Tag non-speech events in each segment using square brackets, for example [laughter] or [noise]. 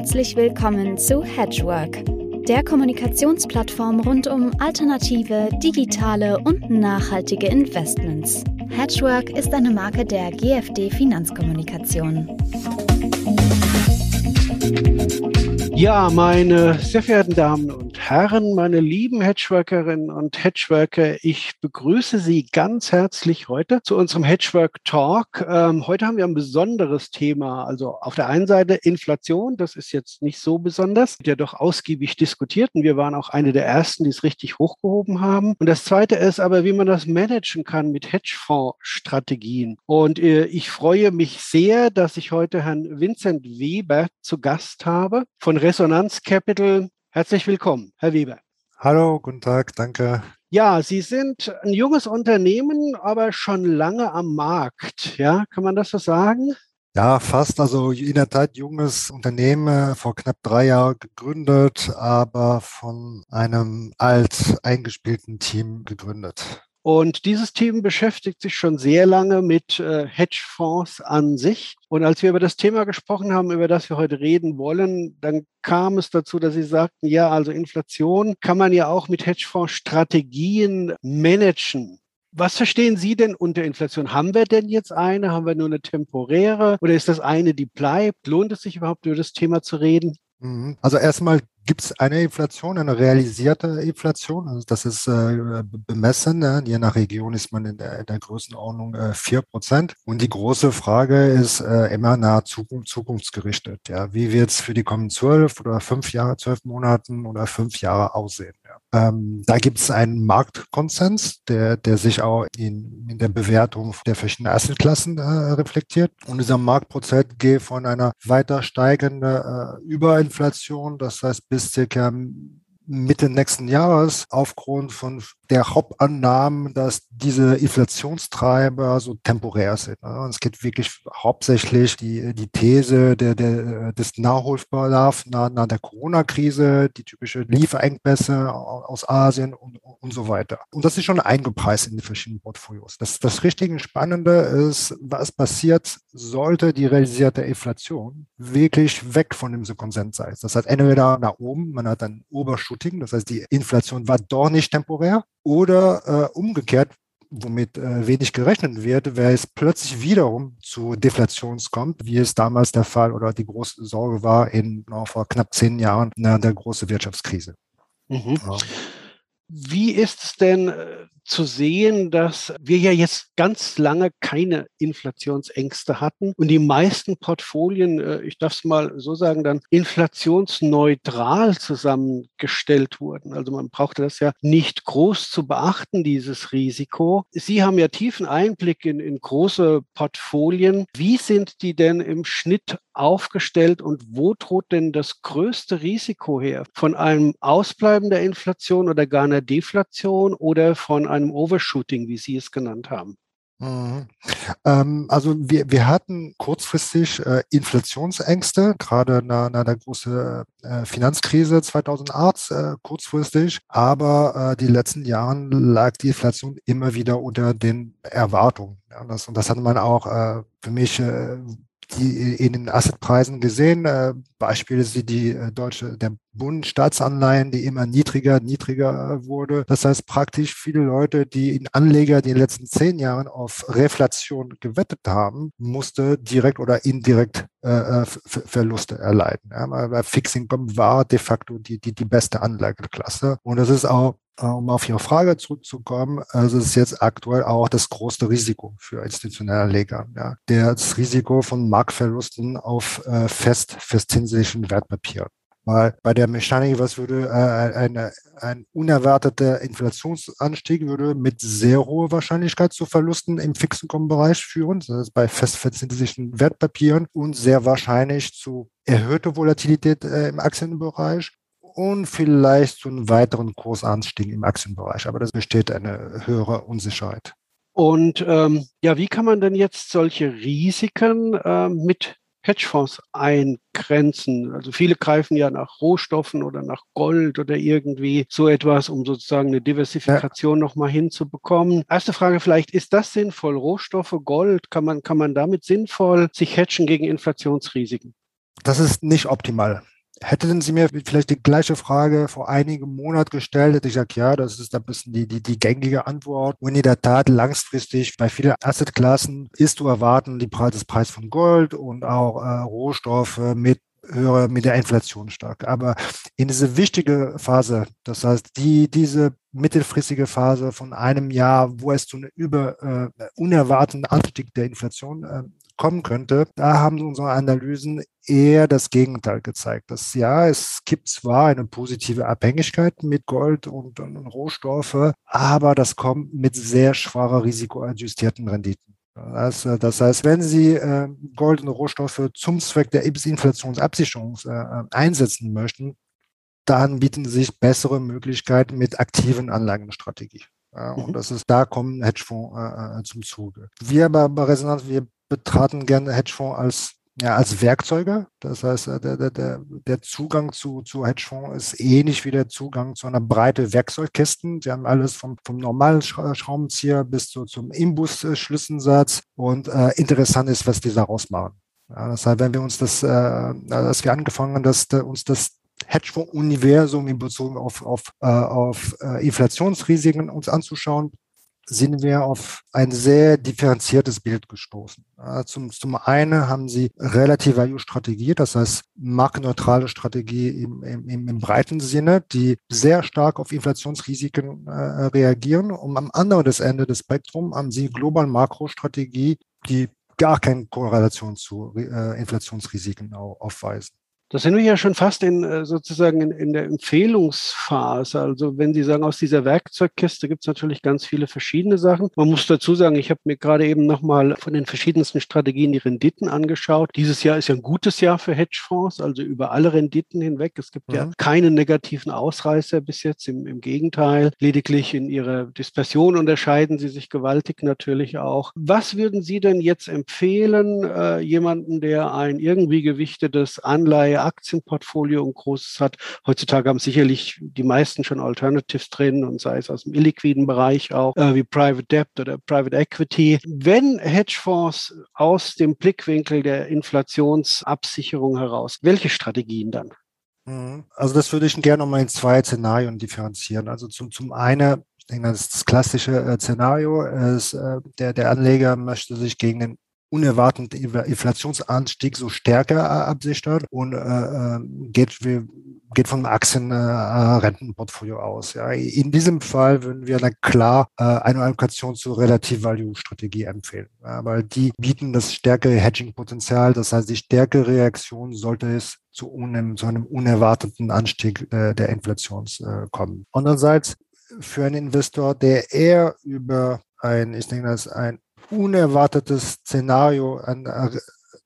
Herzlich willkommen zu Hedgework, der Kommunikationsplattform rund um alternative, digitale und nachhaltige Investments. Hedgework ist eine Marke der GFD Finanzkommunikation. Ja, meine sehr verehrten Damen und Herren, meine lieben Hedgeworkerinnen und Hedgeworker, ich begrüße Sie ganz herzlich heute zu unserem Hedgework Talk. Ähm, heute haben wir ein besonderes Thema. Also auf der einen Seite Inflation, das ist jetzt nicht so besonders, wird ja doch ausgiebig diskutiert und wir waren auch eine der ersten, die es richtig hochgehoben haben. Und das zweite ist aber, wie man das managen kann mit Hedgefonds-Strategien. Und äh, ich freue mich sehr, dass ich heute Herrn Vincent Weber zu Gast habe von Resonanz Capital. Herzlich willkommen, Herr Weber. Hallo, guten Tag, danke. Ja, Sie sind ein junges Unternehmen, aber schon lange am Markt. Ja, kann man das so sagen? Ja, fast. Also in der Tat junges Unternehmen, vor knapp drei Jahren gegründet, aber von einem alt eingespielten Team gegründet. Und dieses Team beschäftigt sich schon sehr lange mit äh, Hedgefonds an sich. Und als wir über das Thema gesprochen haben, über das wir heute reden wollen, dann kam es dazu, dass Sie sagten, ja, also Inflation kann man ja auch mit Hedgefonds-Strategien managen. Was verstehen Sie denn unter Inflation? Haben wir denn jetzt eine? Haben wir nur eine temporäre? Oder ist das eine, die bleibt? Lohnt es sich überhaupt, über das Thema zu reden? Mhm. Also erstmal gibt es eine Inflation, eine realisierte Inflation. Also das ist äh, bemessen. Ne? Je nach Region ist man in der, in der Größenordnung äh, 4%. Und die große Frage ist äh, immer nach Zukunft, zukunftsgerichtet. Ja? Wie wird es für die kommenden zwölf oder fünf Jahre, zwölf Monaten oder fünf Jahre aussehen? Ähm, da gibt es einen Marktkonsens, der, der sich auch in, in der Bewertung der verschiedenen Assetklassen äh, reflektiert. Und dieser Marktprozess geht von einer weiter steigenden äh, Überinflation, das heißt bis circa Mitte nächsten Jahres aufgrund von der Hauptannahmen, dass diese Inflationstreiber so temporär sind. Ne? Und es geht wirklich hauptsächlich die, die These der, der, des Nachholbedarfs nach, nach der Corona-Krise, die typische Lieferengpässe aus Asien und, und so weiter. Und das ist schon eingepreist in die verschiedenen Portfolios. Das, das richtige Spannende ist, was passiert, sollte die realisierte Inflation wirklich weg von dem Konsens sein. Das heißt, entweder nach oben, man hat ein Obershooting, das heißt, die Inflation war doch nicht temporär, oder äh, umgekehrt, womit äh, wenig gerechnet wird, weil es plötzlich wiederum zu Deflations kommt, wie es damals der Fall oder die große Sorge war in no, vor knapp zehn Jahren na, der großen Wirtschaftskrise. Mhm. Ja. Wie ist es denn äh, zu sehen, dass wir ja jetzt ganz lange keine Inflationsängste hatten und die meisten Portfolien, äh, ich darf es mal so sagen, dann inflationsneutral zusammengestellt wurden. Also man brauchte das ja nicht groß zu beachten, dieses Risiko. Sie haben ja tiefen Einblick in, in große Portfolien. Wie sind die denn im Schnitt aufgestellt und wo droht denn das größte Risiko her? Von einem Ausbleiben der Inflation oder gar einer Deflation oder von einem einem Overshooting, wie Sie es genannt haben? Mhm. Ähm, also wir, wir hatten kurzfristig äh, Inflationsängste, gerade nach, nach der großen äh, Finanzkrise 2008 äh, kurzfristig, aber die letzten Jahren lag die Inflation immer wieder unter den Erwartungen. Ja, das, und das hat man auch für mich die in den Assetpreisen gesehen. Äh, Beispiele sind die äh, deutsche, der Bund Staatsanleihen, die immer niedriger, niedriger äh, wurde. Das heißt praktisch viele Leute, die in Anleger, die in den letzten zehn Jahren auf Reflation gewettet haben, musste direkt oder indirekt äh, Verluste erleiden. Ja, weil Fixing war de facto die, die, die beste Anlageklasse. Und das ist auch um auf Ihre Frage zurückzukommen, also es ist jetzt aktuell auch das große Risiko für institutionelle Anleger. Ja. Das Risiko von Marktverlusten auf äh, fest, festzinslichen Wertpapieren. Weil bei der Mechanik, was würde äh, eine, ein unerwarteter Inflationsanstieg würde mit sehr hoher Wahrscheinlichkeit zu Verlusten im Fixenkommenbereich führen, das heißt bei festverzinslichen Wertpapieren und sehr wahrscheinlich zu erhöhter Volatilität äh, im Aktienbereich und vielleicht zu einem weiteren Kursanstieg im Aktienbereich. Aber das besteht eine höhere Unsicherheit. Und ähm, ja, wie kann man denn jetzt solche Risiken äh, mit Hedgefonds eingrenzen? Also viele greifen ja nach Rohstoffen oder nach Gold oder irgendwie so etwas, um sozusagen eine Diversifikation ja. nochmal hinzubekommen. Erste Frage vielleicht, ist das sinnvoll? Rohstoffe, Gold, kann man, kann man damit sinnvoll sich hedgen gegen Inflationsrisiken? Das ist nicht optimal. Hätten Sie mir vielleicht die gleiche Frage vor einigen Monaten gestellt, hätte ich gesagt, ja, das ist ein bisschen die, die, die gängige Antwort. Und in der Tat langfristig bei vielen Assetklassen ist zu erwarten, die Preis, das Preis von Gold und auch äh, Rohstoffe mit höher mit der Inflation stark. Aber in diese wichtige Phase, das heißt, die, diese mittelfristige Phase von einem Jahr, wo es zu einem über äh, unerwarteten Anstieg der Inflation äh, kommen könnte, da haben unsere Analysen eher das Gegenteil gezeigt. Das ja, es gibt zwar eine positive Abhängigkeit mit Gold und, und Rohstoffe, aber das kommt mit sehr schwacher risikoadjustierten Renditen. Das, das, heißt, wenn Sie äh, goldene Rohstoffe zum Zweck der Inflationsabsicherung äh, einsetzen möchten, dann bieten sich bessere Möglichkeiten mit aktiven Anlagenstrategie. Ja, und mhm. das ist, da kommen Hedgefonds äh, äh zum Zuge. Wir bei, bei Resonanz, wir betraten gerne Hedgefonds als ja, als Werkzeuge. Das heißt, äh, der, der, der Zugang zu, zu Hedgefonds ist ähnlich wie der Zugang zu einer breiten Werkzeugkisten. Sie haben alles vom, vom normalen Schraubenzieher bis zu, zum Imbus-Schlüsselsatz. Und äh, interessant ist, was die daraus machen. Ja, das heißt, wenn wir uns das, äh, als wir angefangen haben, dass, uns das Hedgefonds-Universum in Bezug auf, auf, äh, auf äh, Inflationsrisiken uns anzuschauen, sind wir auf ein sehr differenziertes Bild gestoßen. Zum, zum einen haben sie relative Value-Strategie, das heißt marktneutrale Strategie im, im, im, breiten Sinne, die sehr stark auf Inflationsrisiken äh, reagieren. Und am anderen Ende des Spektrums haben sie global Makrostrategie, die gar keine Korrelation zu äh, Inflationsrisiken aufweisen. Da sind wir ja schon fast in äh, sozusagen in, in, der Empfehlungsphase. Also wenn Sie sagen, aus dieser Werkzeugkiste gibt es natürlich ganz viele verschiedene Sachen. Man muss dazu sagen, ich habe mir gerade eben nochmal von den verschiedensten Strategien die Renditen angeschaut. Dieses Jahr ist ja ein gutes Jahr für Hedgefonds, also über alle Renditen hinweg. Es gibt mhm. ja keine negativen Ausreißer bis jetzt, im, im Gegenteil. Lediglich in ihrer Dispersion unterscheiden sie sich gewaltig natürlich auch. Was würden Sie denn jetzt empfehlen, äh, jemanden, der ein irgendwie gewichtetes Anleihe Aktienportfolio und großes hat. Heutzutage haben sicherlich die meisten schon Alternatives drin und sei es aus dem illiquiden Bereich auch, äh, wie Private Debt oder Private Equity. Wenn Hedgefonds aus dem Blickwinkel der Inflationsabsicherung heraus, welche Strategien dann? Mhm. Also das würde ich gerne nochmal in zwei Szenarien differenzieren. Also zum, zum einen ich denke, das, ist das klassische äh, Szenario ist, äh, der, der Anleger möchte sich gegen den unerwarteten Inflationsanstieg so stärker äh, absichert und äh, äh geht, geht vom Aktienrentenportfolio äh, aus. Ja. In diesem Fall würden wir dann klar äh, eine Allokation zur Relativ-Value-Strategie empfehlen, ja, weil die bieten das stärkere Hedging-Potenzial. Das heißt, die stärkere Reaktion sollte es zu, einem, zu einem unerwarteten Anstieg äh, der Inflation äh, kommen. Andererseits für einen Investor, der eher über ein, ich denke, das ein unerwartetes Szenario an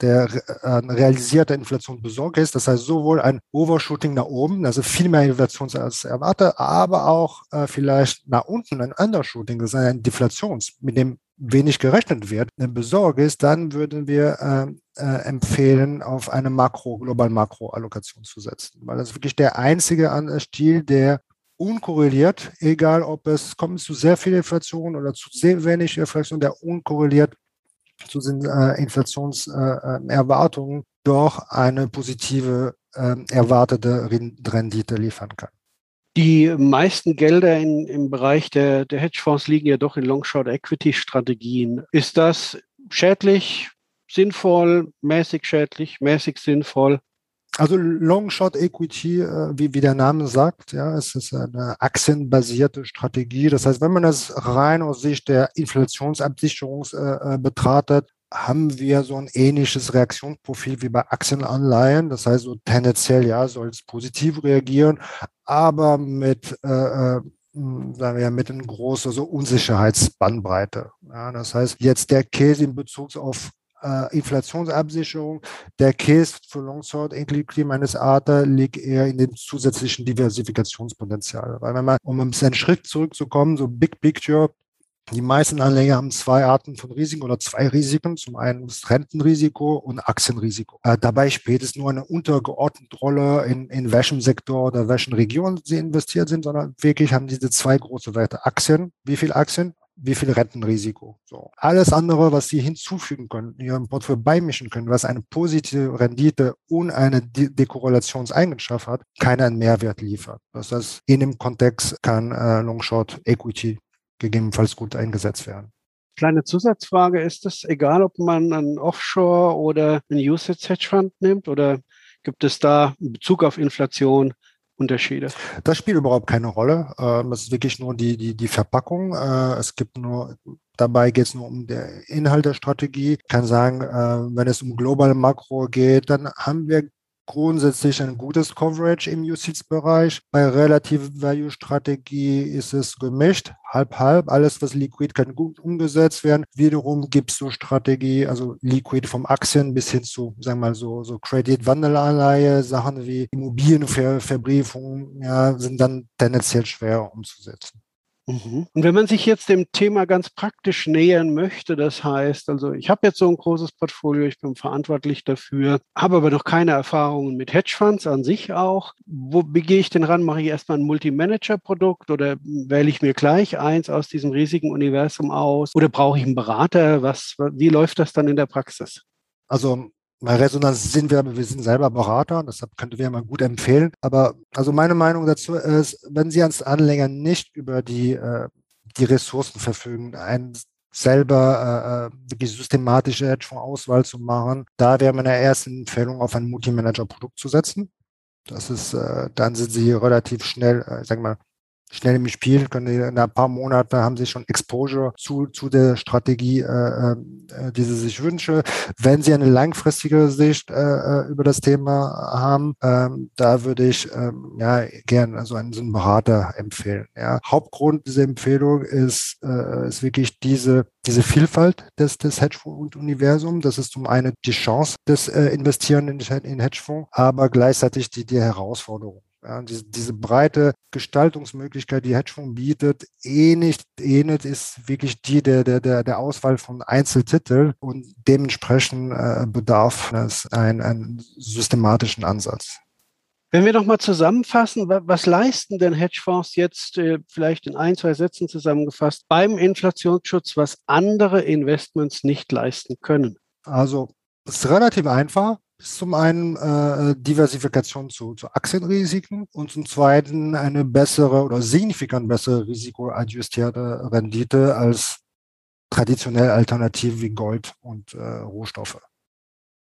der an realisierter Inflation besorgt ist. Das heißt, sowohl ein Overshooting nach oben, also viel mehr Inflation als erwartet, aber auch äh, vielleicht nach unten ein Undershooting, das ist ein Deflations, mit dem wenig gerechnet wird, besorgt ist, dann würden wir äh, äh, empfehlen, auf eine Makro, global Makro-Allokation zu setzen. Weil das wirklich der einzige Stil, der unkorreliert, egal ob es kommt zu sehr viel Inflation oder zu sehr wenig Inflation, der unkorreliert zu den äh, Inflationserwartungen äh, doch eine positive äh, erwartete Rendite liefern kann. Die meisten Gelder in, im Bereich der, der Hedgefonds liegen ja doch in Long-Short-Equity-Strategien. Ist das schädlich, sinnvoll, mäßig schädlich, mäßig sinnvoll? Also Long Short Equity, äh, wie, wie der Name sagt, ja, es ist eine aktienbasierte Strategie. Das heißt, wenn man das rein aus Sicht der Inflationsabsicherung äh, äh, betrachtet, haben wir so ein ähnliches Reaktionsprofil wie bei Aktienanleihen. Das heißt, so tendenziell ja, soll es positiv reagieren, aber mit äh, äh sagen wir, mit einer großen so Unsicherheitsbandbreite. Ja, das heißt, jetzt der Case in Bezug auf äh, Inflationsabsicherung. Der Case für Longsword Equity meines Arter liegt eher in dem zusätzlichen Diversifikationspotenzial. Weil wenn man, um einen Schritt zurückzukommen, so Big Picture, die meisten Anleger haben zwei Arten von Risiken oder zwei Risiken. Zum einen das Rentenrisiko und Aktienrisiko. Äh, dabei spielt es nur eine untergeordnete Rolle, in, in welchem Sektor oder welchen Region sie investiert sind, sondern wirklich haben diese zwei große Werte. Aktien, wie viel Aktien? Wie viel Rentenrisiko. So. Alles andere, was Sie hinzufügen können, in Ihrem Portfolio beimischen können, was eine positive Rendite und eine De Dekorrelationseigenschaft hat, keinen Mehrwert liefert. Das heißt, in dem Kontext kann äh, Long Short Equity gegebenenfalls gut eingesetzt werden. Kleine Zusatzfrage, ist es egal, ob man einen Offshore oder einen Usage Hedge Fund nimmt oder gibt es da in Bezug auf Inflation Unterschiede? Das spielt überhaupt keine Rolle. Ähm, es ist wirklich nur die, die, die Verpackung. Äh, es gibt nur, dabei geht es nur um den Inhalt der Strategie. Ich kann sagen, äh, wenn es um globale Makro geht, dann haben wir grundsätzlich ein gutes Coverage im UCITS-Bereich. Bei Relative Value Strategie ist es gemischt, halb halb. Alles, was liquid kann gut umgesetzt werden. Wiederum gibt es so Strategie, also liquid vom Aktien bis hin zu, sagen wir mal so, so Credit Wandelanleihe, Sachen wie Immobilienverbriefung, ja, sind dann tendenziell schwer umzusetzen. Mhm. Und wenn man sich jetzt dem Thema ganz praktisch nähern möchte, das heißt, also ich habe jetzt so ein großes Portfolio, ich bin verantwortlich dafür, habe aber noch keine Erfahrungen mit Hedgefonds an sich auch. Wo begehe ich denn ran? Mache ich erstmal ein Multi-Manager-Produkt oder wähle ich mir gleich eins aus diesem riesigen Universum aus? Oder brauche ich einen Berater? Was, wie läuft das dann in der Praxis? Also bei Resonanz sind wir, wir sind selber Berater, deshalb könnte wir mal gut empfehlen. Aber also meine Meinung dazu ist, wenn Sie als Anleger nicht über die, äh, die Ressourcen verfügen, ein selber äh, äh wirklich systematische Hedgefonds-Auswahl zu machen, da wäre meine erste Empfehlung, auf ein Multimanager-Produkt zu setzen. Das ist, äh, dann sind Sie relativ schnell, äh, sag mal, schnell im Spiel, können in ein paar Monate haben sie schon Exposure zu, zu der Strategie, äh, äh, die sie sich wünschen. Wenn sie eine langfristige Sicht äh, äh über das Thema haben, ähm, da würde ich ähm, ja gern also einen, so einen Berater empfehlen. Ja. Hauptgrund dieser Empfehlung ist, äh, ist wirklich diese diese Vielfalt des, des Hedgefonds-Universums. Das ist zum einen die Chance des äh, Investieren in, in Hedgefonds, aber gleichzeitig die, die Herausforderung. Ja, diese, diese, breite Gestaltungsmöglichkeit, die Hedgefonds bietet, ähnlich, ähnelt ist wirklich die der, der, der, der Auswahl von Einzeltiteln und dementsprechend äh, bedarf es einen, einen systematischen Ansatz. Wenn wir nochmal zusammenfassen, was leisten denn Hedgefonds jetzt äh, vielleicht in ein, zwei Sätzen zusammengefasst beim Inflationsschutz, was andere Investments nicht leisten können? Also es ist relativ einfach ist zum einen äh, Diversifikation zu, zu Aktienrisiken und zum zweiten eine bessere oder signifikant bessere risikoadjustierte Rendite als traditionell Alternativen wie Gold und äh, Rohstoffe.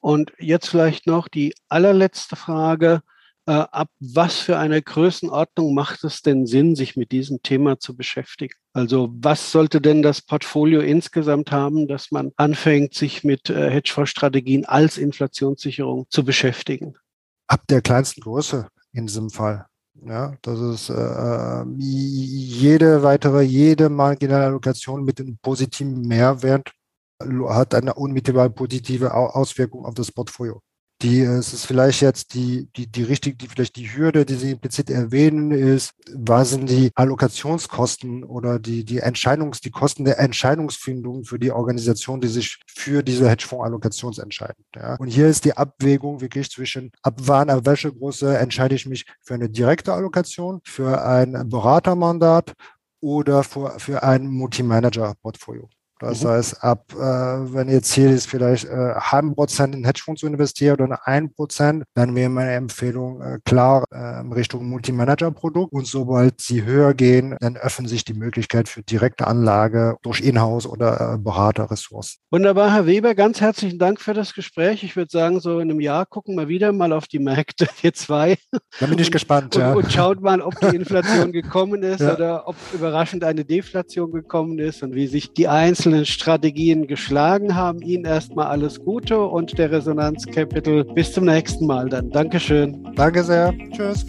Und jetzt vielleicht noch die allerletzte Frage äh, ab was für einer Größenordnung macht es denn Sinn, sich mit diesem Thema zu beschäftigen? Also was sollte denn das Portfolio insgesamt haben, dass man anfängt, sich mit äh, Hedgefonds-Strategien als Inflationssicherung zu beschäftigen? Ab der kleinsten Größe in diesem Fall. Ja, das ist äh, jede weitere, jede marginale Allokation mit einem positiven Mehrwert hat eine unmittelbar positive Auswirkung auf das Portfolio die, es ist vielleicht jetzt die, die, die richtig, die, vielleicht die Hürde, die Sie implizit erwähnen, ist, was sind die Allokationskosten oder die, die Entscheidungs, die Kosten der Entscheidungsfindung für die Organisation, die sich für diese Hedgefonds-Allokation entscheiden. Ja. Und hier ist die Abwägung wirklich zwischen, ab wann, ab welche Größe entscheide ich mich für eine direkte Allokation, für ein Beratermandat oder für, für ein Multi-Manager-Portfolio. Das mhm. heißt, ab, äh, wenn Ihr Ziel ist, vielleicht äh, halben Prozent in Hedgefonds zu investieren oder ein Prozent, dann wäre meine Empfehlung äh, klar äh, Richtung Multimanager-Produkt. Und sobald Sie höher gehen, dann öffnen sich die Möglichkeit für direkte Anlage durch Inhouse oder äh, Beraterressourcen. Wunderbar, Herr Weber, ganz herzlichen Dank für das Gespräch. Ich würde sagen, so in einem Jahr gucken wir wieder mal auf die Märkte, [laughs] wir zwei. Da bin ich und, gespannt, ja. Und, und schaut mal, ob die Inflation [laughs] gekommen ist ja. oder ob überraschend eine Deflation gekommen ist und wie sich die einzelnen einzelnen Strategien geschlagen haben. Ihnen erstmal alles Gute und der Resonanz Capital. Bis zum nächsten Mal dann. Dankeschön. Danke sehr. Tschüss.